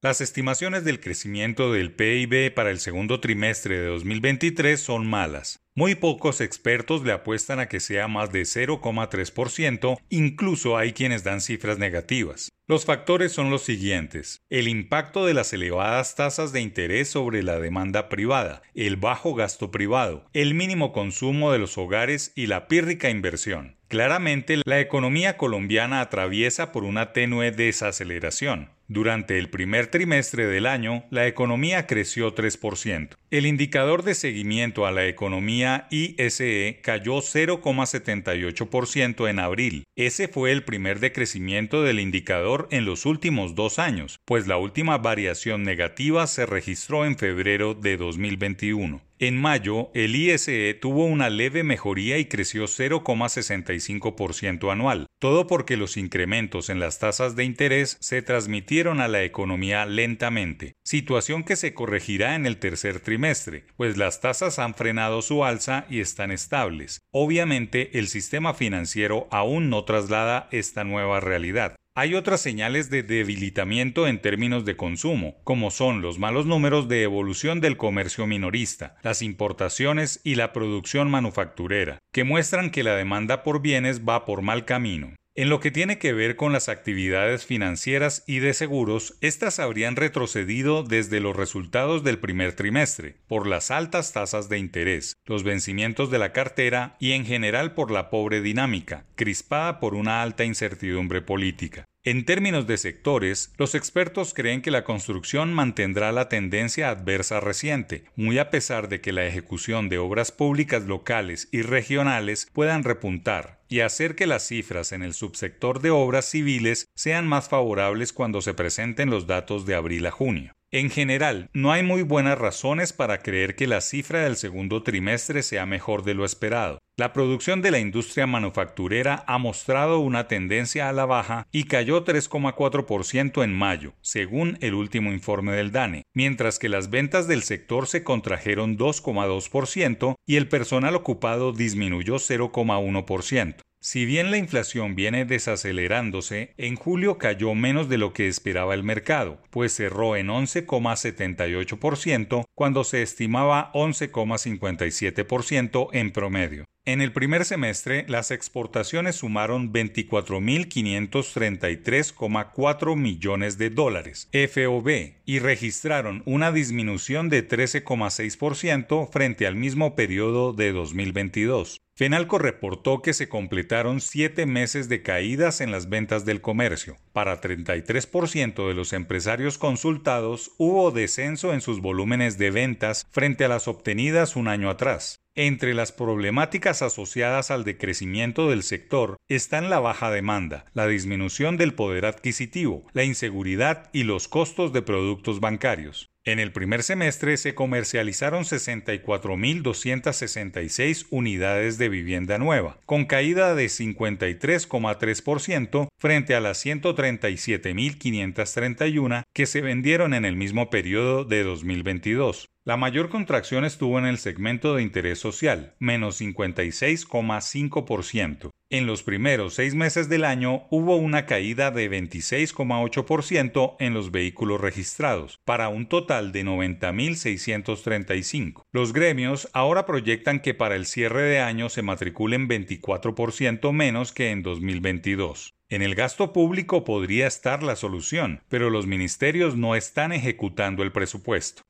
Las estimaciones del crecimiento del PIB para el segundo trimestre de 2023 son malas. Muy pocos expertos le apuestan a que sea más de 0,3%, incluso hay quienes dan cifras negativas. Los factores son los siguientes. El impacto de las elevadas tasas de interés sobre la demanda privada, el bajo gasto privado, el mínimo consumo de los hogares y la pírrica inversión. Claramente, la economía colombiana atraviesa por una tenue desaceleración. Durante el primer trimestre del año, la economía creció 3%. El indicador de seguimiento a la economía ISE cayó 0,78% en abril. Ese fue el primer decrecimiento del indicador en los últimos dos años, pues la última variación negativa se registró en febrero de 2021. En mayo, el ISE tuvo una leve mejoría y creció 0,65% anual, todo porque los incrementos en las tasas de interés se transmitieron a la economía lentamente, situación que se corregirá en el tercer trimestre, pues las tasas han frenado su alza y están estables. Obviamente, el sistema financiero aún no traslada esta nueva realidad. Hay otras señales de debilitamiento en términos de consumo, como son los malos números de evolución del comercio minorista, las importaciones y la producción manufacturera, que muestran que la demanda por bienes va por mal camino. En lo que tiene que ver con las actividades financieras y de seguros, estas habrían retrocedido desde los resultados del primer trimestre, por las altas tasas de interés, los vencimientos de la cartera y en general por la pobre dinámica, crispada por una alta incertidumbre política. En términos de sectores, los expertos creen que la construcción mantendrá la tendencia adversa reciente, muy a pesar de que la ejecución de obras públicas locales y regionales puedan repuntar y hacer que las cifras en el subsector de obras civiles sean más favorables cuando se presenten los datos de abril a junio. En general, no hay muy buenas razones para creer que la cifra del segundo trimestre sea mejor de lo esperado. La producción de la industria manufacturera ha mostrado una tendencia a la baja y cayó 3,4% en mayo, según el último informe del DANE, mientras que las ventas del sector se contrajeron 2,2% y el personal ocupado disminuyó 0,1%. Si bien la inflación viene desacelerándose, en julio cayó menos de lo que esperaba el mercado, pues cerró en 11,78% cuando se estimaba 11,57% en promedio. En el primer semestre, las exportaciones sumaron 24.533,4 millones de dólares, FOB, y registraron una disminución de 13,6% frente al mismo periodo de 2022. Fenalco reportó que se completaron siete meses de caídas en las ventas del comercio. Para 33% de los empresarios consultados hubo descenso en sus volúmenes de ventas frente a las obtenidas un año atrás. Entre las problemáticas asociadas al decrecimiento del sector están la baja demanda, la disminución del poder adquisitivo, la inseguridad y los costos de productos bancarios. En el primer semestre se comercializaron 64.266 unidades de vivienda nueva, con caída de 53,3% frente a las 137.531 que se vendieron en el mismo periodo de 2022. La mayor contracción estuvo en el segmento de interés social, menos 56,5%. En los primeros seis meses del año hubo una caída de 26,8% en los vehículos registrados, para un total de 90.635. Los gremios ahora proyectan que para el cierre de año se matriculen 24% menos que en 2022. En el gasto público podría estar la solución, pero los ministerios no están ejecutando el presupuesto.